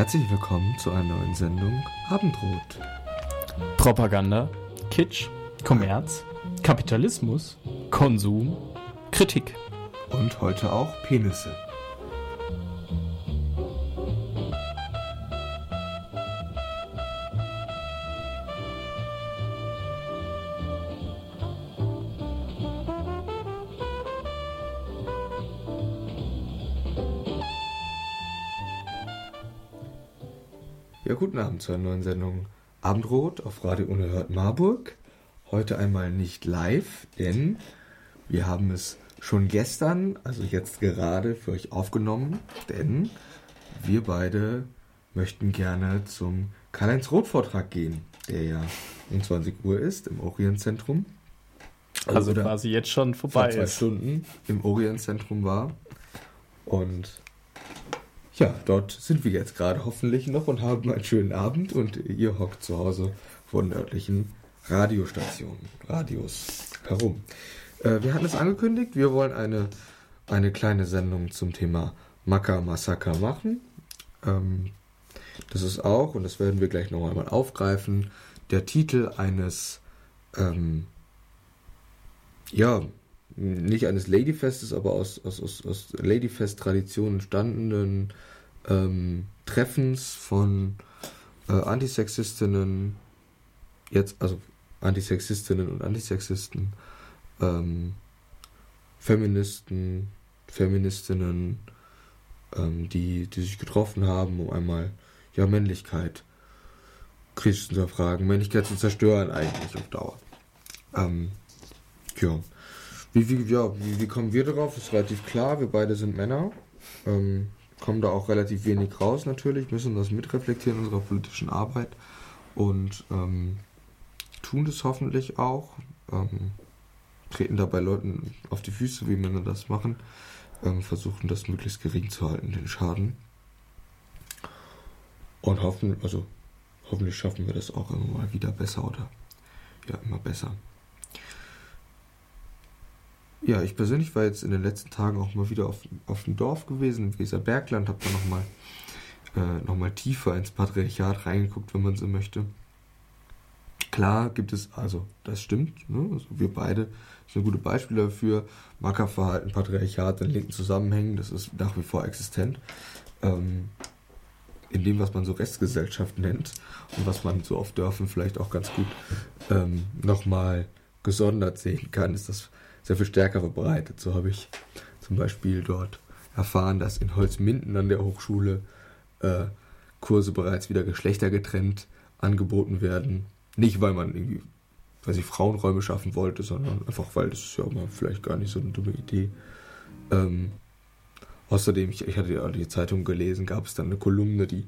Herzlich willkommen zu einer neuen Sendung Abendrot. Propaganda, Kitsch, Kommerz, Kapitalismus, Konsum, Kritik. Und heute auch Penisse. Ja, guten Abend zu einer neuen Sendung Abendrot auf Radio Unerhört Marburg. Heute einmal nicht live, denn wir haben es schon gestern, also jetzt gerade für euch aufgenommen, denn wir beide möchten gerne zum Karl-Heinz Roth-Vortrag gehen, der ja um 20 Uhr ist im Orientzentrum. Also Oder quasi jetzt schon vor vorbei zwei ist. Stunden im Orientzentrum war. Und ja, dort sind wir jetzt gerade hoffentlich noch und haben einen schönen Abend und ihr hockt zu Hause vor den örtlichen Radiostationen, Radios herum. Äh, wir hatten es angekündigt, wir wollen eine, eine kleine Sendung zum Thema Maka Massaker machen. Ähm, das ist auch, und das werden wir gleich noch einmal aufgreifen, der Titel eines ähm, ja, nicht eines Ladyfestes, aber aus, aus, aus, aus Ladyfest-Traditionen entstandenen ähm, Treffens von äh, Antisexistinnen, jetzt, also Antisexistinnen und Antisexisten, ähm, Feministen, Feministinnen, ähm, die, die sich getroffen haben, um einmal ja Männlichkeit kritisch zu hinterfragen, Männlichkeit zu zerstören eigentlich auf Dauer. Ähm, ja. Wie, wie, ja, wie, wie kommen wir darauf? Ist relativ klar, wir beide sind Männer. Ähm, kommen da auch relativ wenig raus natürlich, müssen das mitreflektieren in unserer politischen Arbeit und ähm, tun das hoffentlich auch. Ähm, treten dabei Leuten auf die Füße, wie Männer das machen. Ähm, versuchen das möglichst gering zu halten, den Schaden. Und hoffen, also hoffentlich schaffen wir das auch immer mal wieder besser oder ja, immer besser. Ja, ich persönlich war jetzt in den letzten Tagen auch mal wieder auf, auf dem Dorf gewesen, im Weserbergland, habe da nochmal äh, noch tiefer ins Patriarchat reingeguckt, wenn man so möchte. Klar gibt es, also das stimmt, ne? also wir beide sind gute Beispiele dafür. Mackerverhalten, Patriarchat in linken Zusammenhängen, das ist nach wie vor existent. Ähm, in dem, was man so Restgesellschaft nennt und was man so auf Dörfern vielleicht auch ganz gut ähm, nochmal gesondert sehen kann, ist das sehr viel stärker verbreitet. So habe ich zum Beispiel dort erfahren, dass in Holzminden an der Hochschule äh, Kurse bereits wieder geschlechtergetrennt angeboten werden. Nicht, weil man irgendwie, weil sie Frauenräume schaffen wollte, sondern einfach, weil das ist ja mal vielleicht gar nicht so eine dumme Idee. Ähm, außerdem, ich, ich hatte ja die Zeitung gelesen, gab es dann eine Kolumne, die,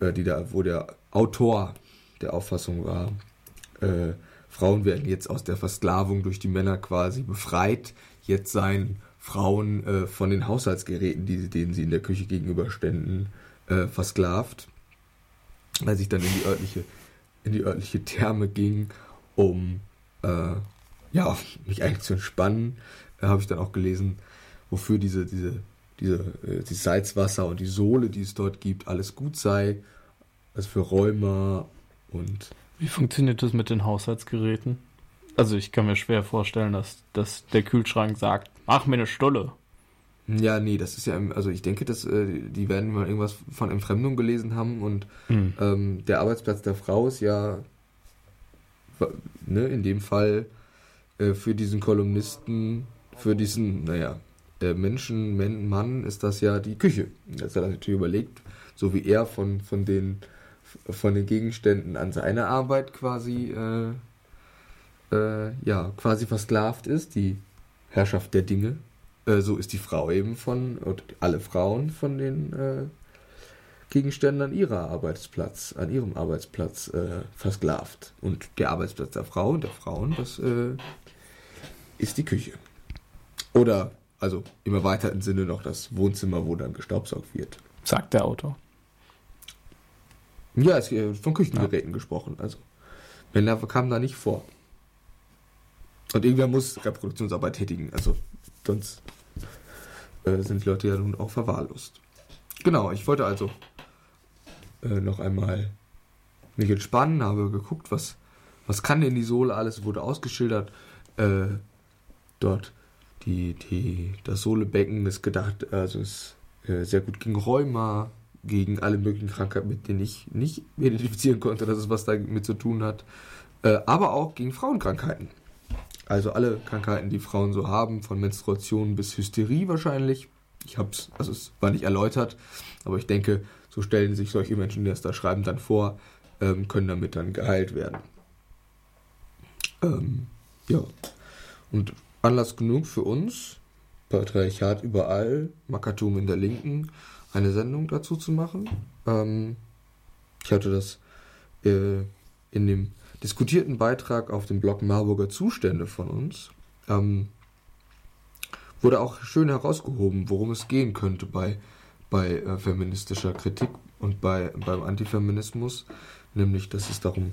äh, die da, wo der Autor der Auffassung war, äh, Frauen werden jetzt aus der Versklavung durch die Männer quasi befreit. Jetzt seien Frauen äh, von den Haushaltsgeräten, die, denen sie in der Küche gegenüberständen, äh, versklavt. Als ich dann in die örtliche, in die örtliche Therme ging, um äh, ja, mich eigentlich zu entspannen, habe ich dann auch gelesen, wofür diese, diese, diese, äh, die Salzwasser und die Sohle, die es dort gibt, alles gut sei. Also für Rheuma und Wie funktioniert das mit den Haushaltsgeräten? Also ich kann mir schwer vorstellen, dass, dass der Kühlschrank sagt, mach mir eine Stulle. Ja, nee, das ist ja, also ich denke, dass äh, die werden mal irgendwas von Entfremdung gelesen haben und Hm. ähm, der Arbeitsplatz der Frau ist ja, ne, in dem Fall äh, für diesen Kolumnisten, für diesen, naja, äh, Menschen, Men- Mann ist das ja die Küche. Das hat er natürlich überlegt, so wie er von, von den von den Gegenständen an seine Arbeit quasi äh, äh, ja quasi versklavt ist, die Herrschaft der Dinge. Äh, so ist die Frau eben von, und alle Frauen von den äh, Gegenständen an ihrer Arbeitsplatz, an ihrem Arbeitsplatz äh, versklavt. Und der Arbeitsplatz der Frau und der Frauen, das äh, ist die Küche. Oder, also im erweiterten Sinne noch das Wohnzimmer, wo dann gestaubsaugt wird. Sagt der Autor. Ja, es ist von Küchengeräten gesprochen. Also Männer kamen da nicht vor. Und irgendwer muss Reproduktionsarbeit tätigen. Also sonst äh, sind die Leute ja nun auch verwahrlost. Genau, ich wollte also äh, noch einmal mich entspannen, habe geguckt, was, was kann denn die Sohle alles, wurde ausgeschildert. Äh, dort die, die, das Sohlebecken ist gedacht, also ist äh, sehr gut gegen Rheuma, gegen alle möglichen Krankheiten, mit denen ich nicht identifizieren konnte, dass es was damit zu tun hat, äh, aber auch gegen Frauenkrankheiten. Also alle Krankheiten, die Frauen so haben, von Menstruation bis Hysterie wahrscheinlich. Ich hab's, also es war nicht erläutert, aber ich denke, so stellen sich solche Menschen, die das da schreiben, dann vor, ähm, können damit dann geheilt werden. Ähm, ja. Und Anlass genug für uns, Patriarchat überall, Makatum in der Linken, eine Sendung dazu zu machen. Ähm, ich hatte das äh, in dem diskutierten Beitrag auf dem Blog Marburger Zustände von uns. Ähm, wurde auch schön herausgehoben, worum es gehen könnte bei, bei äh, feministischer Kritik und bei, beim Antifeminismus, nämlich dass es darum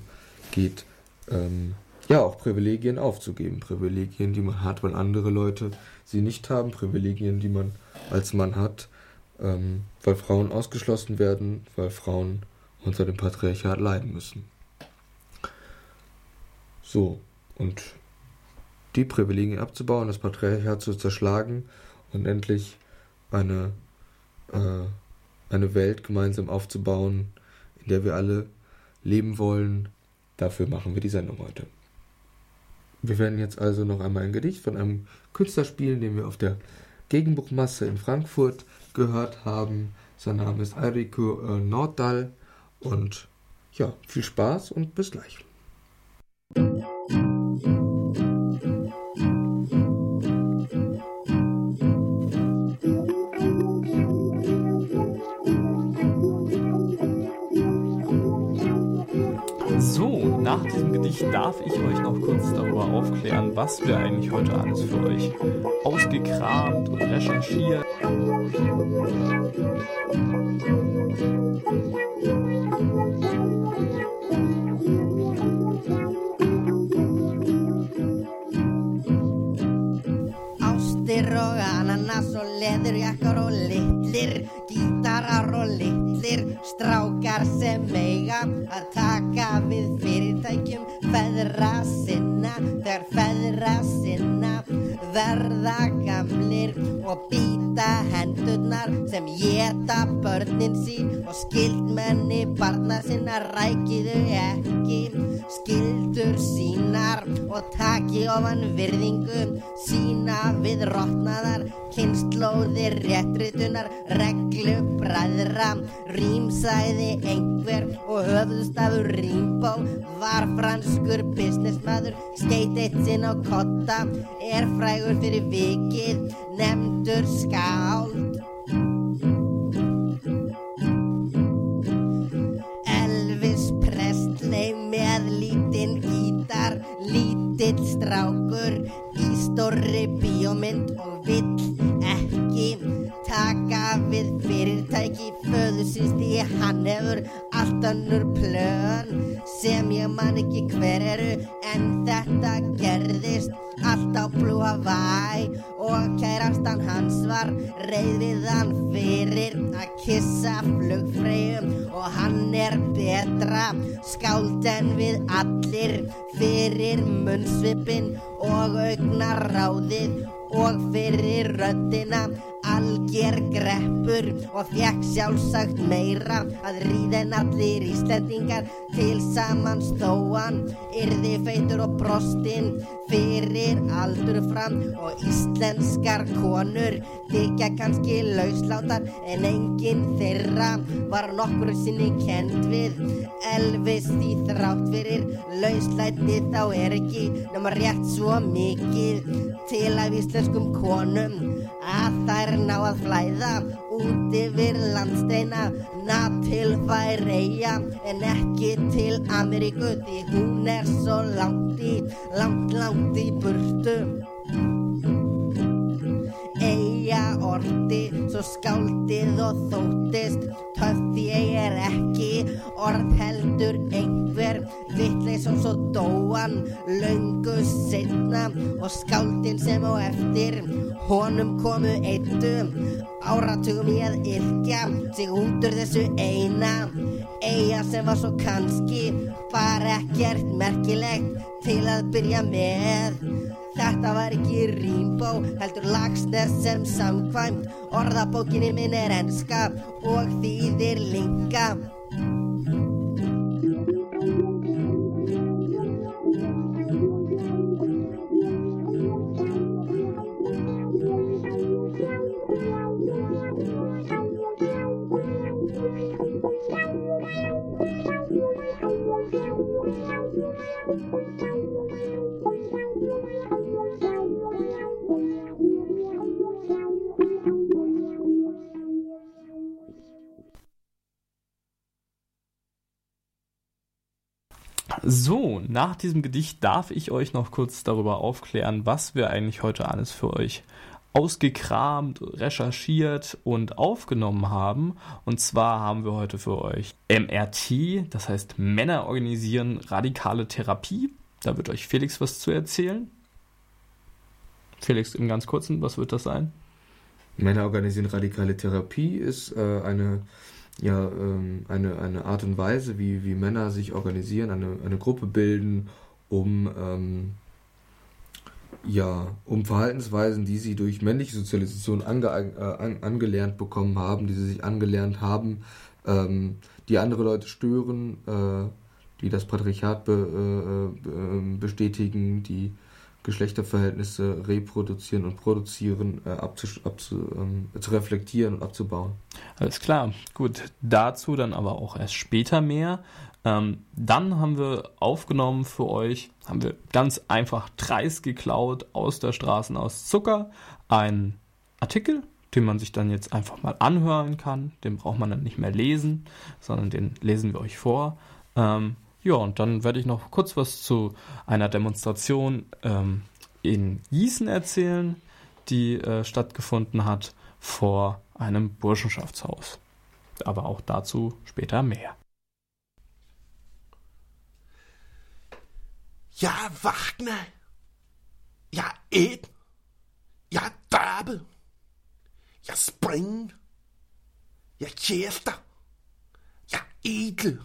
geht, ähm, ja, auch Privilegien aufzugeben. Privilegien, die man hat, weil andere Leute sie nicht haben. Privilegien, die man als Mann hat, ähm, weil Frauen ausgeschlossen werden, weil Frauen unter dem Patriarchat leiden müssen. So, und die Privilegien abzubauen, das Patriarchat zu zerschlagen und endlich eine, äh, eine Welt gemeinsam aufzubauen, in der wir alle leben wollen, dafür machen wir die Sendung heute. Wir werden jetzt also noch einmal ein Gedicht von einem Künstler spielen, den wir auf der Gegenbuchmasse in Frankfurt gehört haben. Sein Name ist Eirico äh, Norddal und ja, viel Spaß und bis gleich. Nach diesem Gedicht darf ich euch noch kurz darüber aufklären, was wir eigentlich heute alles für euch ausgekramt und recherchiert. Ananas og leðurjakkar og litlir gítarar og litlir strákar sem feðra sinna þegar feðra sinna verða gamlir og býta hendurnar sem geta börnin sín og skildmenni barna sinna rækiðu ekki skildur sínar og taki ofan virðingu sína við rótnaðar kynnslóðir réttritunar reglu bræðra rýmsæði einhver og höfðustafur rýmbó var franskur businessmaður skeit eitt sinn á kotta er frægur fyrir vikið nefndur skáld lítill strákur í stórri bíómynd og vill ekki taka við fyrirtæki föðusins því hann hefur allt önnur plön sem ég man ekki hver eru en þetta gerðist allt á Blue Hawaii og kærastan hans var reyð við hann fyrir að kissa flugfreyjum og hann er betra skáld en við allir fyrir munnsvipin og augnaráðið og fyrir röddina algjör greppur og fekk sjálfsagt meira að ríða en allir íslendingar til samans þóan yrði feitur og brostinn fyrir aldur fram og íslenskar konur þykja kannski lausláttar en enginn þeirra var nokkur sinni kend við. Elvis því þrátt fyrir lauslæti þá er ekki nema rétt svo mikið til af íslenskum konum að þær ná að flæða út yfir landsteina ná til Færeia en ekki til Ameríku því hún er svo langt í, langt, langt í burtu. Eia orti svo skáldið og þóttist því ég er ekki orð heldur einhver vittleis og svo dóa hann löngu setna og skáldin sem á eftir honum komu eittum áratugum í að yrkja sig út úr þessu eina. Eiga sem var svo kannski bara ekkert merkilegt til að byrja með. Þetta var ekki rýmbó, heldur lagsnes sem samkvæmt Orðabókinni minn er enska og þýðir linga nach diesem Gedicht darf ich euch noch kurz darüber aufklären, was wir eigentlich heute alles für euch ausgekramt, recherchiert und aufgenommen haben. Und zwar haben wir heute für euch MRT, das heißt Männer organisieren radikale Therapie. Da wird euch Felix was zu erzählen. Felix, im ganz kurzen, was wird das sein? Männer organisieren radikale Therapie ist äh, eine ja ähm, eine, eine Art und Weise, wie, wie Männer sich organisieren, eine, eine Gruppe bilden, um ähm, ja, um Verhaltensweisen, die sie durch männliche Sozialisation ange, äh, an, angelernt bekommen haben, die sie sich angelernt haben, ähm, die andere Leute stören, äh, die das Patriarchat be, äh, ähm, bestätigen, die Geschlechterverhältnisse reproduzieren und produzieren, äh, ähm, zu reflektieren und abzubauen. Alles klar, gut. Dazu dann aber auch erst später mehr. Ähm, dann haben wir aufgenommen für euch, haben wir ganz einfach dreist geklaut aus der Straßen aus Zucker einen Artikel, den man sich dann jetzt einfach mal anhören kann. Den braucht man dann nicht mehr lesen, sondern den lesen wir euch vor. Ähm, ja, und dann werde ich noch kurz was zu einer Demonstration ähm, in Gießen erzählen, die äh, stattgefunden hat vor einem Burschenschaftshaus. Aber auch dazu später mehr. Ja, Wagner. Ja, Ed. Ja, Dörbe. Ja, Spring. Ja, Chester. Ja, Edel.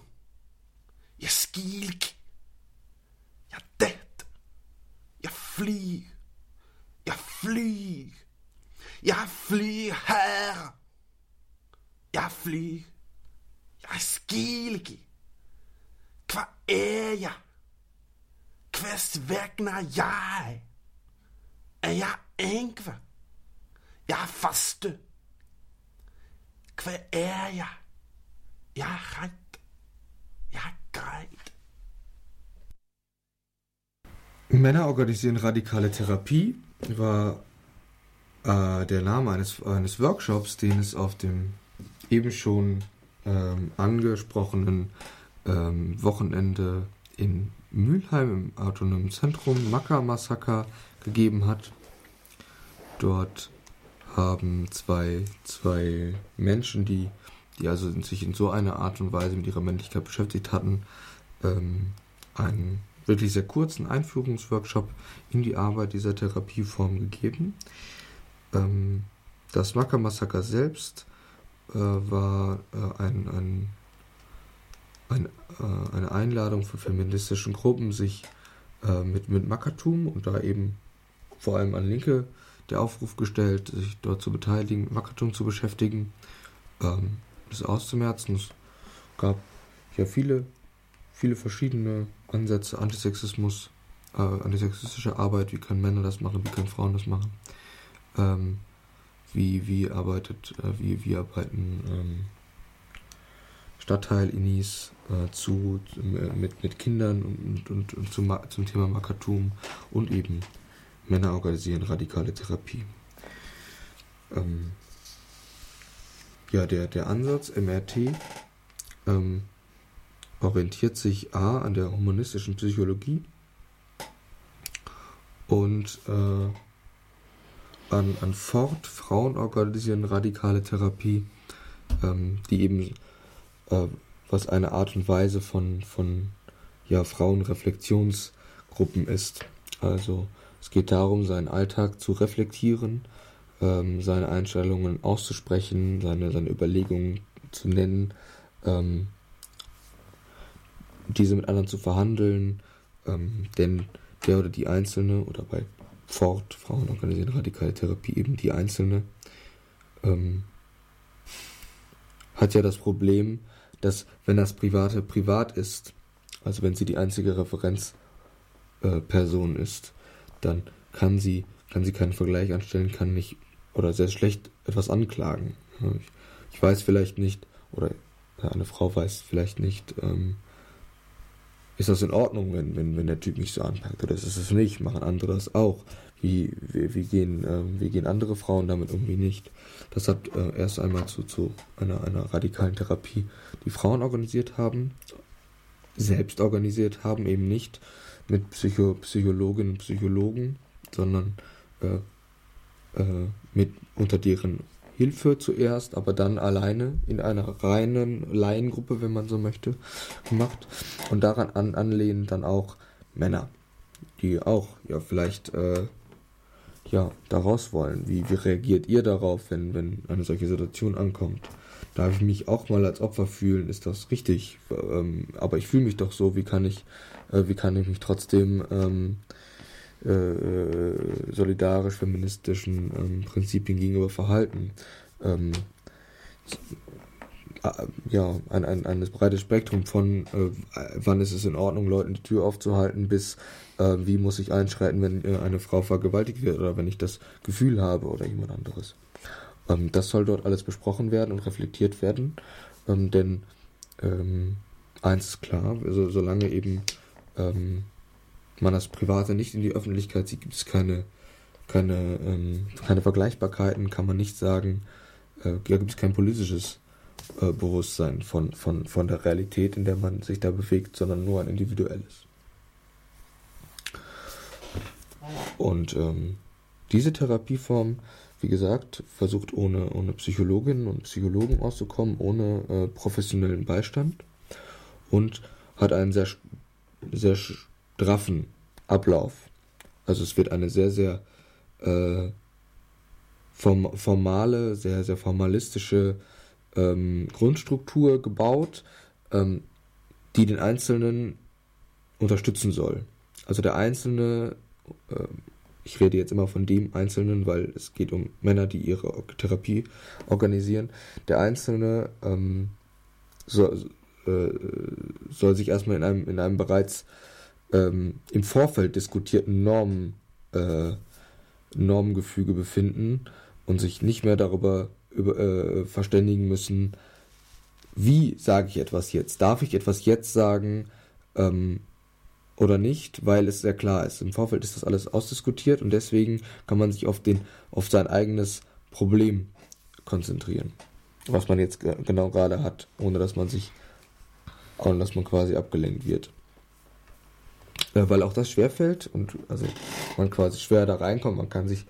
Jag skrik. Jag dött. Jag flyr. Jag flyr. Jag flyr här. Jag flyr. Jeg er skilgi. Er jeg? Hvers vækner jeg? Er jeg enkve? Jeg er faste. Hva er jeg? Jeg er rent. Er greit. Männer organisieren radikale Therapie war äh, der Name eines, eines Workshops, den es auf dem eben schon ähm, angesprochenen ähm, Wochenende in Mülheim im autonomen Zentrum Maka-Massaker gegeben hat. Dort haben zwei, zwei Menschen, die, die also sich in so einer Art und Weise mit ihrer Männlichkeit beschäftigt hatten, ähm, einen wirklich sehr kurzen Einführungsworkshop in die Arbeit dieser Therapieform gegeben. Ähm, das Maka-Massaker selbst äh, war äh, ein, ein, ein, äh, eine Einladung von feministischen Gruppen, sich äh, mit, mit Makatum und da eben vor allem an Linke der Aufruf gestellt, sich dort zu beteiligen, Makatum zu beschäftigen, ähm, das auszumerzen. Es gab ja viele, viele verschiedene Ansätze, Antisexismus, äh, antisexistische Arbeit, wie können Männer das machen, wie können Frauen das machen. Ähm, wie, wie arbeitet, äh, wie, wie arbeiten ähm, Stadtteil-Inis äh, zu, äh, mit, mit Kindern und, und, und zum, zum Thema Makatum und eben Männer organisieren radikale Therapie. Ähm, ja, der, der Ansatz MRT ähm, orientiert sich A an der humanistischen Psychologie und äh, an, an Fort, Frauen organisieren radikale Therapie, ähm, die eben äh, was eine Art und Weise von, von ja, Frauenreflexionskultur Gruppen ist. Also es geht darum, seinen Alltag zu reflektieren, ähm, seine Einstellungen auszusprechen, seine, seine Überlegungen zu nennen, ähm, diese mit anderen zu verhandeln, ähm, denn der oder die Einzelne oder bei Fort, Frauen organisieren radikale Therapie, eben die Einzelne, ähm, hat ja das Problem, dass wenn das Private privat ist, also wenn sie die einzige Referenzperson äh, ist, dann kann sie, kann sie keinen Vergleich anstellen, kann nicht oder sehr schlecht etwas anklagen. Ich, ich weiß vielleicht nicht, oder eine Frau weiß vielleicht nicht, ähm, ist das in Ordnung, wenn, wenn, wenn der Typ mich so anpackt oder ist es nicht? Machen andere das auch? Wie, wie, wie, gehen, äh, wie gehen andere Frauen damit irgendwie nicht? Das hat äh, erst einmal zu, zu einer, einer radikalen Therapie, die Frauen organisiert haben, selbst organisiert haben, eben nicht mit Psycho Psychologinnen und Psychologen, sondern äh, äh, mit unter deren Hilfe zuerst, aber dann alleine in einer reinen Laiengruppe, wenn man so möchte, gemacht. Und daran an, anlehnen dann auch Männer, die auch ja vielleicht äh, ja daraus wollen. Wie, wie reagiert ihr darauf, wenn, wenn eine solche Situation ankommt? Darf ich mich auch mal als Opfer fühlen? Ist das richtig? Ähm, aber ich fühle mich doch so. Wie kann ich, äh, wie kann ich mich trotzdem ähm, äh, äh, solidarisch feministischen ähm, Prinzipien gegenüber verhalten. Ähm, äh, ja, ein, ein, ein breites Spektrum von äh, wann ist es in Ordnung, Leuten die Tür aufzuhalten, bis äh, wie muss ich einschreiten, wenn äh, eine Frau vergewaltigt wird oder wenn ich das Gefühl habe oder jemand anderes. Ähm, das soll dort alles besprochen werden und reflektiert werden, ähm, denn ähm, eins ist klar, also, solange eben ähm, man das Private nicht in die Öffentlichkeit sieht, gibt es keine, keine, ähm, keine Vergleichbarkeiten, kann man nicht sagen, äh, ja, gibt es kein politisches äh, Bewusstsein von, von, von der Realität, in der man sich da bewegt, sondern nur ein individuelles. Und ähm, diese Therapieform, wie gesagt, versucht ohne, ohne Psychologinnen und Psychologen auszukommen, ohne äh, professionellen Beistand und hat einen sehr, sehr straffen. Also es wird eine sehr, sehr äh, form formale, sehr, sehr formalistische ähm, Grundstruktur gebaut, ähm, die den Einzelnen unterstützen soll. Also der Einzelne, äh, ich rede jetzt immer von dem Einzelnen, weil es geht um Männer, die ihre Therapie organisieren. Der Einzelne ähm, soll, äh, soll sich erstmal in einem, in einem bereits ähm, im Vorfeld diskutierten Normen, äh, Normengefüge befinden und sich nicht mehr darüber über, äh, verständigen müssen, wie sage ich etwas jetzt? Darf ich etwas jetzt sagen ähm, oder nicht? Weil es sehr klar ist. Im Vorfeld ist das alles ausdiskutiert und deswegen kann man sich auf, den, auf sein eigenes Problem konzentrieren. Was man jetzt genau gerade hat, ohne dass man sich, ohne dass man quasi abgelenkt wird. Weil auch das schwerfällt und also man quasi schwer da reinkommt. Man kann sich,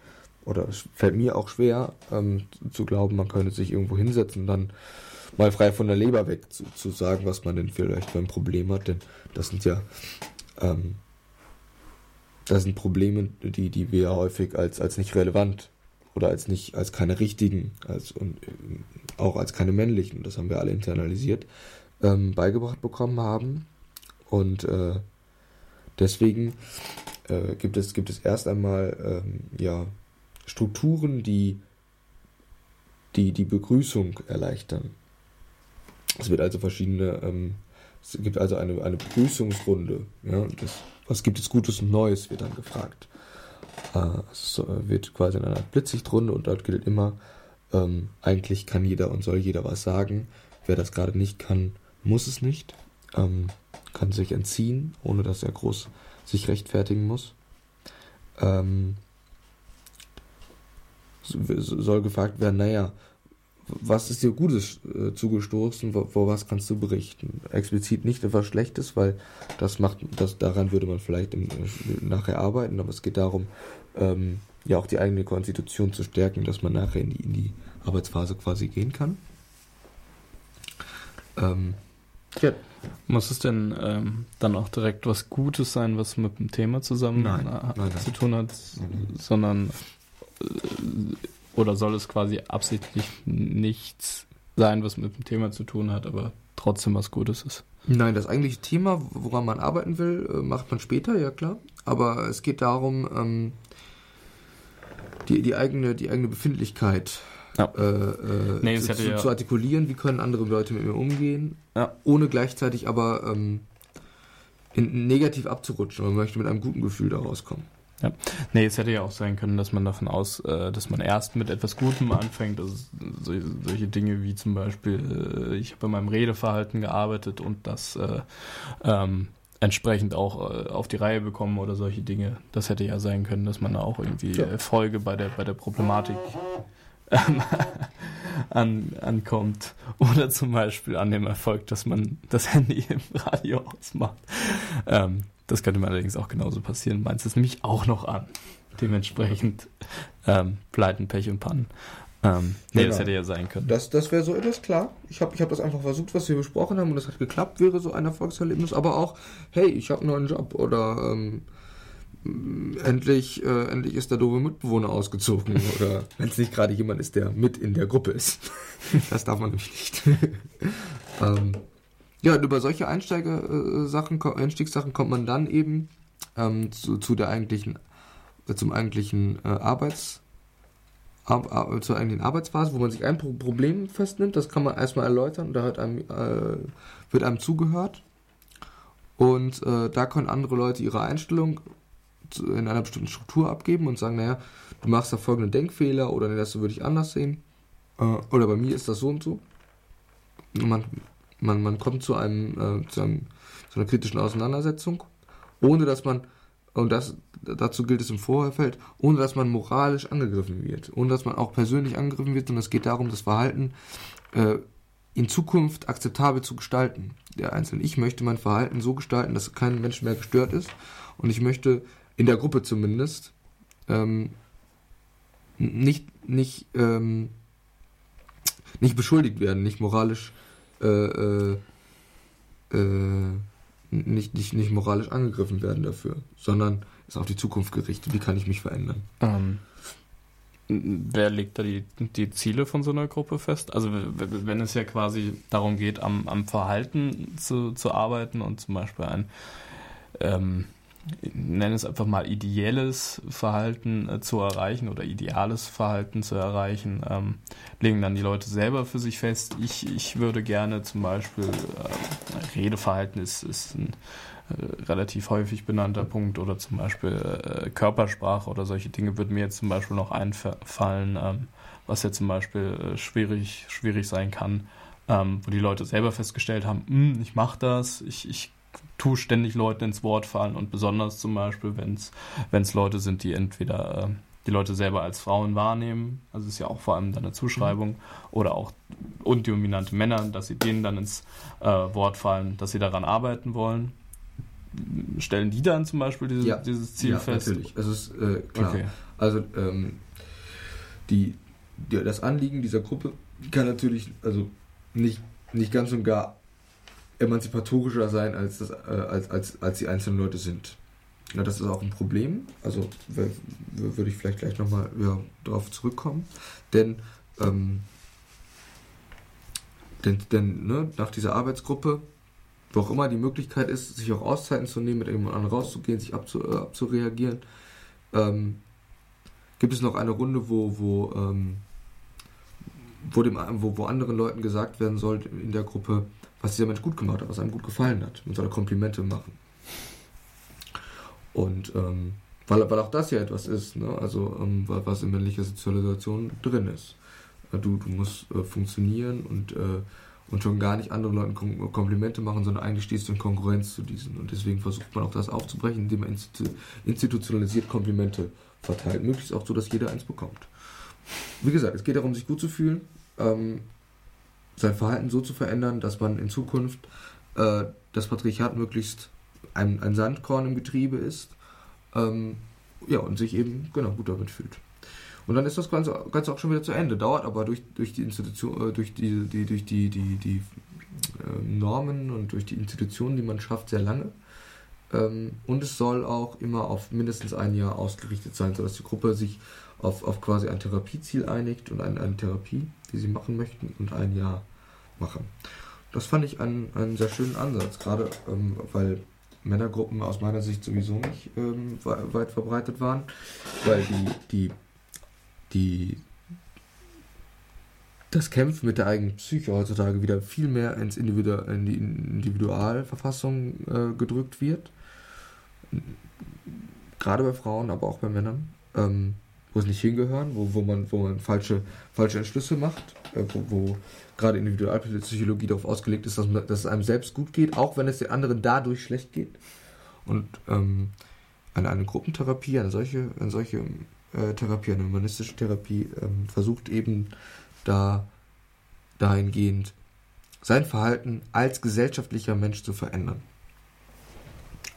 oder es fällt mir auch schwer ähm, zu glauben, man könnte sich irgendwo hinsetzen und dann mal frei von der Leber weg zu, zu sagen, was man denn vielleicht für ein Problem hat. Denn das sind ja ähm, das sind Probleme, die, die wir häufig als, als nicht relevant oder als nicht, als keine richtigen, als und äh, auch als keine männlichen, das haben wir alle internalisiert, ähm, beigebracht bekommen haben. Und äh, Deswegen äh, gibt, es, gibt es erst einmal ähm, ja, Strukturen, die, die die Begrüßung erleichtern. Es wird also verschiedene, ähm, es gibt also eine, eine Begrüßungsrunde. Ja, das, was gibt es Gutes und Neues, wird dann gefragt. Äh, es wird quasi in einer Blitzsichtrunde und dort gilt immer, ähm, eigentlich kann jeder und soll jeder was sagen. Wer das gerade nicht kann, muss es nicht. Ähm, kann sich entziehen, ohne dass er groß sich rechtfertigen muss. Ähm, soll gefragt werden, naja, was ist dir Gutes äh, zugestoßen, vor, was kannst du berichten? Explizit nicht etwas Schlechtes, weil das macht, das, daran würde man vielleicht im, nachher arbeiten, aber es geht darum, ähm, ja auch die eigene Konstitution zu stärken, dass man nachher in die, in die Arbeitsphase quasi gehen kann. Ähm, Ja. Muss es denn ähm, dann auch direkt was Gutes sein, was mit dem Thema zusammen Nein, äh, nein, zu tun hat, Nein, sondern äh, oder soll es quasi absichtlich nichts sein, was mit dem Thema zu tun hat, aber trotzdem was Gutes ist? Nein, das eigentliche Thema, woran man arbeiten will, äh, macht man später, ja klar. Aber es geht darum, ähm, die, die, eigene, die eigene Befindlichkeit Ja. äh, äh, Nee, zu, zu, ja- zu artikulieren, wie können andere Leute mit mir umgehen, Ja. ohne gleichzeitig aber ähm, in, negativ abzurutschen. Man möchte mit einem guten Gefühl da rauskommen. Nee, es hätte ja auch sein können, dass man davon aus, äh, dass man erst mit etwas Gutem anfängt. Also so, solche Dinge wie zum Beispiel, äh, ich habe bei meinem Redeverhalten gearbeitet und das äh, ähm, entsprechend auch äh, auf die Reihe bekommen oder solche Dinge. Das hätte ja sein können, dass man da auch irgendwie Ja. Erfolge bei der bei der Problematik ähm, an, ankommt. Oder zum Beispiel an dem Erfolg, dass man das Handy im Radio ausmacht. Ähm, das könnte mir allerdings auch genauso passieren. Meins ist nämlich auch noch an. Dementsprechend ähm, Pleiten, Pech und Pannen. Ähm, nee, das Genau. hätte ja sein können. Das, das wäre so etwas klar. Ich habe ich hab das einfach versucht, was wir besprochen haben und das hat geklappt, wäre so ein Erfolgserlebnis. Aber auch, hey, ich habe einen neuen Job oder ähm, endlich, äh, endlich ist der doofe Mitbewohner ausgezogen oder wenn es nicht gerade jemand ist, der mit in der Gruppe ist. Das darf man nämlich nicht. ähm, ja, und über solche Einsteiger-Sachen, Einstiegssachen kommt man dann eben ähm, zu, zu der eigentlichen, äh, zum eigentlichen äh, Arbeits Ar Ar zur eigentlichen Arbeitsphase, wo man sich ein Pro Problem festnimmt, das kann man erstmal erläutern und da hört einem, äh, wird einem zugehört. Und äh, da können andere Leute ihre Einstellung in einer bestimmten Struktur abgeben und sagen, naja, du machst da folgende Denkfehler oder nee, das würde ich anders sehen. Äh, oder bei mir ist das so und so. Und man, man, man kommt zu einem, äh, zu einem zu einer kritischen Auseinandersetzung, ohne dass man und das, dazu gilt es im Vorfeld, ohne dass man moralisch angegriffen wird, ohne dass man auch persönlich angegriffen wird, sondern es geht darum, das Verhalten äh, in Zukunft akzeptabel zu gestalten. Der Einzelne. Ich möchte mein Verhalten so gestalten, dass kein Mensch mehr gestört ist und ich möchte in der Gruppe zumindest ähm, nicht, nicht, ähm, nicht beschuldigt werden, nicht moralisch äh, äh, äh, nicht, nicht, nicht moralisch angegriffen werden dafür, sondern ist auf die Zukunft gerichtet. Wie kann ich mich verändern? Ähm, wer legt da die, die Ziele von so einer Gruppe fest? Also wenn es ja quasi darum geht, am, am Verhalten zu, zu arbeiten und zum Beispiel ein, ähm, nenne es einfach mal ideelles Verhalten äh, zu erreichen oder ideales Verhalten zu erreichen, ähm, legen dann die Leute selber für sich fest. Ich, ich würde gerne zum Beispiel, äh, Redeverhalten ist, ist ein äh, relativ häufig benannter Punkt oder zum Beispiel äh, Körpersprache oder solche Dinge würden mir jetzt zum Beispiel noch einfallen, ähm, was ja zum Beispiel äh, schwierig, schwierig sein kann, ähm, wo die Leute selber festgestellt haben, "Hm, ich mache das, ich, ich tue ständig Leuten ins Wort fallen und besonders zum Beispiel, wenn es Leute sind, die entweder äh, die Leute selber als Frauen wahrnehmen, also ist ja auch vor allem dann eine Zuschreibung, oder auch undominante Männer, dass sie denen dann ins äh, Wort fallen, dass sie daran arbeiten wollen. Stellen die dann zum Beispiel diese, Ja. dieses Ziel fest? natürlich. Es ist äh, klar. Okay. Also ähm, die, die, das Anliegen dieser Gruppe kann natürlich also nicht, nicht ganz und gar emanzipatorischer sein, als, das, äh, als, als, als die einzelnen Leute sind. Ja, das ist auch ein Problem. Also würde ich vielleicht gleich nochmal ja, darauf zurückkommen. Denn, ähm, denn, denn ne, nach dieser Arbeitsgruppe, wo auch immer die Möglichkeit ist, sich auch Auszeiten zu nehmen, mit jemand anderem rauszugehen, sich abzu, äh, abzureagieren, ähm, gibt es noch eine Runde, wo, wo, ähm, wo, dem, wo, wo anderen Leuten gesagt werden soll in der Gruppe, was dieser Mensch gut gemacht hat, was einem gut gefallen hat. Man soll Komplimente machen. Und ähm, weil, weil auch das ja etwas ist, ne? also ähm, wa- was in männlicher Sozialisation drin ist. Äh, Du, du musst äh, funktionieren und, äh, und schon gar nicht anderen Leuten Kom Komplimente machen, sondern eigentlich stehst du in Konkurrenz zu diesen. Und deswegen versucht man auch das aufzubrechen, indem man institu institutionalisiert Komplimente verteilt. Möglichst auch so, dass jeder eins bekommt. Wie gesagt, es geht darum, sich gut zu fühlen, ähm, sein Verhalten so zu verändern, dass man in Zukunft äh, das Patriarchat möglichst ein, ein Sandkorn im Getriebe ist. Ähm, ja, und sich eben genau gut damit fühlt. Und dann ist das Ganze, Ganze auch schon wieder zu Ende. Dauert aber durch, durch die Institution, äh, durch die, die, durch die, die, die äh, Normen und durch die Institutionen, die man schafft, sehr lange. Ähm, und es soll auch immer auf mindestens ein Jahr ausgerichtet sein, sodass die Gruppe sich auf, auf quasi ein Therapieziel einigt und eine, eine Therapie, die sie machen möchten, und ein Jahr machen. Das fand ich einen, einen sehr schönen Ansatz, gerade ähm, weil Männergruppen aus meiner Sicht sowieso nicht ähm, weit verbreitet waren, weil die, die, die das Kämpfen mit der eigenen Psyche heutzutage wieder viel mehr ins Individu in die Individualverfassung äh, gedrückt wird. Gerade bei Frauen, aber auch bei Männern. Ähm, wo es nicht hingehören, wo, wo, man, wo man falsche, falsche Entschlüsse macht, äh, wo, wo gerade Individualpsychologie darauf ausgelegt ist, dass, man, dass es einem selbst gut geht, auch wenn es den anderen dadurch schlecht geht. Und ähm, eine, eine Gruppentherapie, eine solche, eine solche äh, Therapie, eine humanistische Therapie, ähm, versucht eben da dahingehend sein Verhalten als gesellschaftlicher Mensch zu verändern.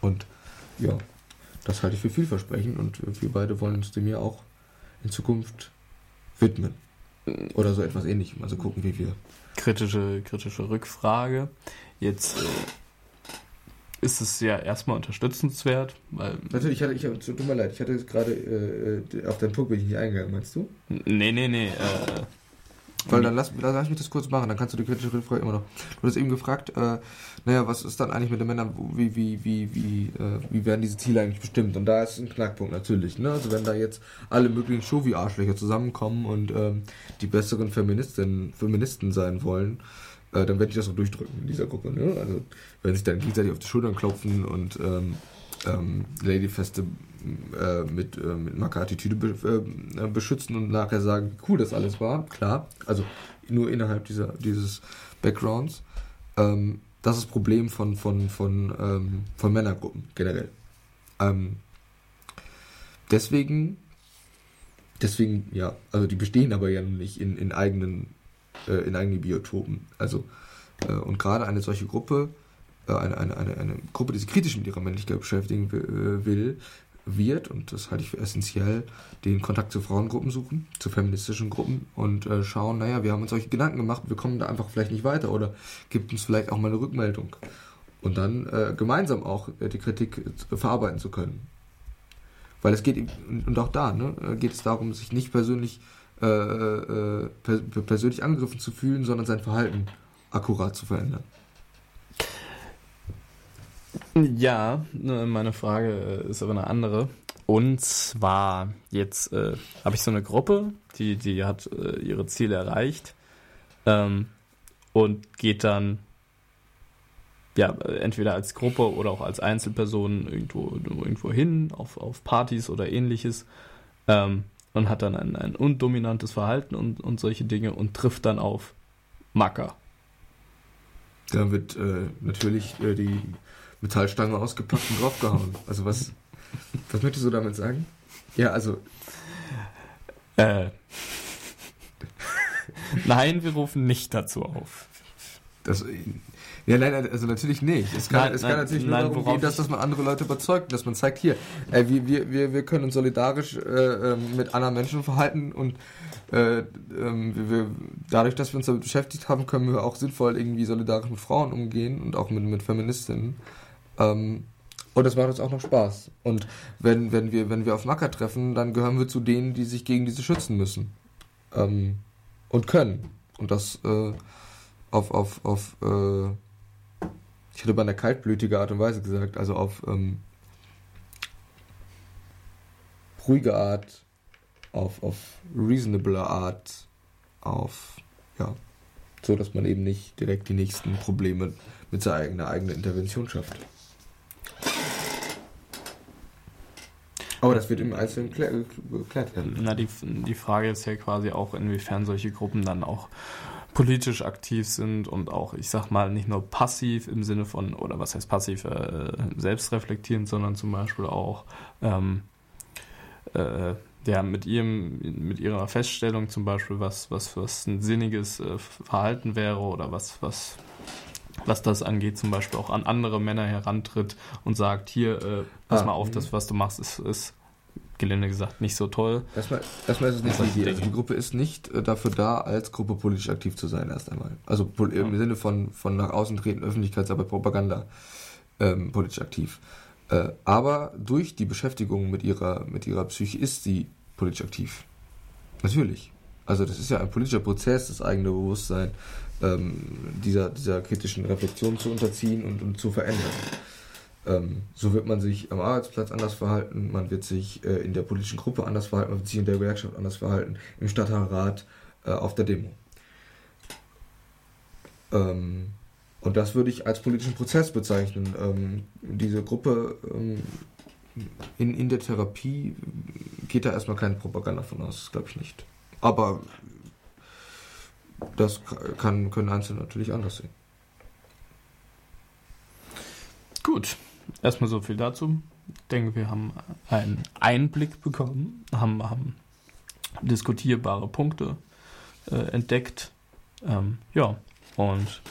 Und ja, das halte ich für vielversprechend und wir beide wollen uns dem ja auch in Zukunft widmen. Oder so etwas ähnlichem. Also gucken, wie wir. Kritische, kritische Rückfrage. Jetzt äh, ist es ja erstmal unterstützenswert, weil. Natürlich, ich hatte, ich, tut mir leid, ich hatte gerade äh, äh, auf deinen Punkt bin ich nicht eingegangen, meinst du? Nee, nee, nee. Äh, weil dann lass, lass mich das kurz machen, dann kannst du die kritische Rückfrage immer noch. Du hast eben gefragt, äh, naja, was ist dann eigentlich mit den Männern, wie, wie, wie, wie, äh, wie werden diese Ziele eigentlich bestimmt? Und da ist ein Knackpunkt natürlich, ne? Also wenn da jetzt alle möglichen Shovi-Arschlöcher zusammenkommen und ähm, die besseren Feministinnen, Feministen sein wollen, äh, dann werde ich das auch durchdrücken in dieser Gruppe, ne? Also wenn sich dann gegenseitig auf die Schultern klopfen und ähm, ähm, Ladyfeste äh, mit, äh, mit Marke-Attitüde be äh, beschützen und nachher sagen, wie cool das alles war. Klar, also nur innerhalb dieser, dieses Backgrounds. Ähm, das ist das Problem von, von, von, ähm, von Männergruppen generell. Ähm, deswegen, deswegen, ja, also die bestehen aber ja nicht in, in eigenen, äh, in eigenen Biotopen. Also, äh, und gerade eine solche Gruppe, äh, eine, eine, eine, eine Gruppe, die sich kritisch mit ihrer Männlichkeit beschäftigen will, wird, und das halte ich für essentiell, den Kontakt zu Frauengruppen suchen, zu feministischen Gruppen und äh, schauen, naja, wir haben uns solche Gedanken gemacht, wir kommen da einfach vielleicht nicht weiter oder gibt uns vielleicht auch mal eine Rückmeldung. Und dann äh, gemeinsam auch äh, die Kritik äh, verarbeiten zu können. Weil es geht, und auch da, ne, äh, geht es darum, sich nicht persönlich, äh, per persönlich angegriffen zu fühlen, sondern sein Verhalten akkurat zu verändern. Ja, ne, meine Frage äh, ist aber eine andere. Und zwar, jetzt äh, habe ich so eine Gruppe, die, die hat äh, ihre Ziele erreicht ähm, und geht dann ja, entweder als Gruppe oder auch als Einzelperson irgendwo, irgendwo hin, auf, auf Partys oder ähnliches ähm, und hat dann ein, ein undominantes Verhalten und, und solche Dinge und trifft dann auf Macker. Da wird äh, natürlich äh, die Metallstange ausgepackt und draufgehauen. Also was, was möchtest du damit sagen? Ja, also. Äh. Nein, wir rufen nicht dazu auf. Das, ja, nein, also natürlich nicht. Es kann, nein, es kann nein, natürlich nur nein, darum gehen, dass, dass man andere Leute überzeugt, dass man zeigt, hier, äh, wir, wir, wir können uns solidarisch äh, ähm, mit anderen Menschen verhalten und äh, äh, wir, dadurch, dass wir uns damit beschäftigt haben, können wir auch sinnvoll irgendwie solidarisch mit Frauen umgehen und auch mit, mit Feministinnen. Ähm, und das macht uns auch noch Spaß. Und wenn, wenn, wir, wenn wir auf Macker treffen, dann gehören wir zu denen, die sich gegen diese schützen müssen. Ähm, und können. Und das äh, auf, auf, auf äh, ich hätte bei einer kaltblütige Art und Weise gesagt, also auf ähm, ruhige Art, auf, auf reasonable Art, auf, ja, so dass man eben nicht direkt die nächsten Probleme mit seiner eigenen, eigenen Intervention schafft. Aber das wird im Einzelnen geklärt werden. Na, die, die Frage ist ja quasi auch, inwiefern solche Gruppen dann auch politisch aktiv sind und auch, ich sag mal, nicht nur passiv im Sinne von, oder was heißt passiv, äh, selbstreflektierend, sondern zum Beispiel auch ähm, äh, ja, mit ihrem, mit ihrer Feststellung zum Beispiel, was, was, was ein sinniges äh, Verhalten wäre oder was, was was das angeht, zum Beispiel auch an andere Männer herantritt und sagt, hier, äh, pass ah, mal auf, das, was du machst, ist, ist gelinde gesagt, nicht so toll. Erstmal, erstmal ist es nicht die Idee. Also die. Gruppe ist nicht äh, dafür da, als Gruppe politisch aktiv zu sein, erst einmal. Also im Ja. Sinne von, von nach außen treten, Öffentlichkeitsarbeit, Propaganda ähm, politisch aktiv. Äh, aber durch die Beschäftigung mit ihrer, mit ihrer Psyche ist sie politisch aktiv. Natürlich. Also das ist ja ein politischer Prozess, das eigene Bewusstsein ähm, dieser, dieser kritischen Reflexion zu unterziehen und, und zu verändern. Ähm, so wird man sich am Arbeitsplatz anders verhalten, man wird sich äh, in der politischen Gruppe anders verhalten, man wird sich in der Gewerkschaft anders verhalten, im Stadtrat, äh, auf der Demo. Ähm, und das würde ich als politischen Prozess bezeichnen. Ähm, diese Gruppe ähm, in, in der Therapie geht da erstmal keine Propaganda von aus, glaube ich nicht. Aber das kann, können Einzelne natürlich anders sehen. Gut, erstmal so viel dazu. Ich denke, wir haben einen Einblick bekommen, haben, haben diskutierbare Punkte äh, entdeckt. Ähm, ja, und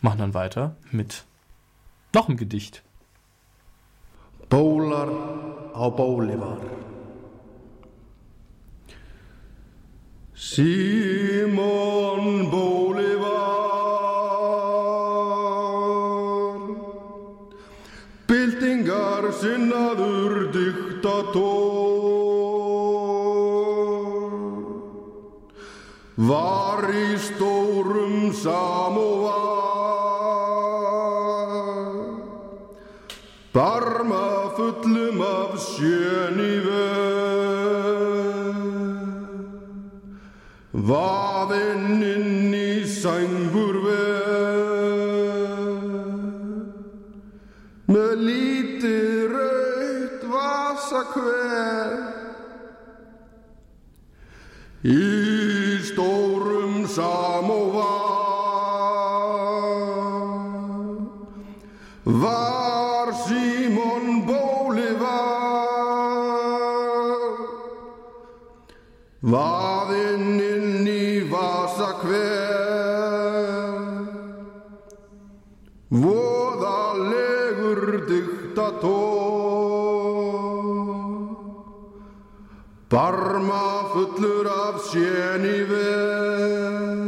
machen dann weiter mit noch einem Gedicht. Bólar á bóli Simon Bolivar. Bildingar sinnaður diktatór Var í stórum samovar Barma fullum af sjöni vör. Vavennen i sangbordvær diktator barma fullur af séni veg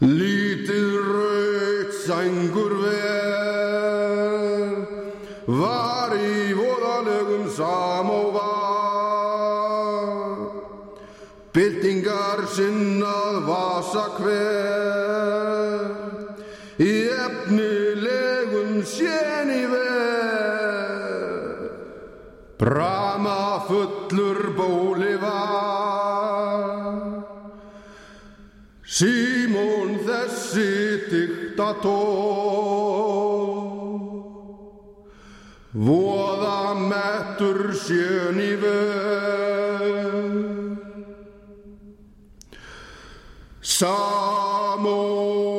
Lítið raut sængur vel var í voðalegum samóvar Byltingar sinnað vasa hver séniver Brama fullur bóli var. Símón þessi diktató Voða mettur séniver Samón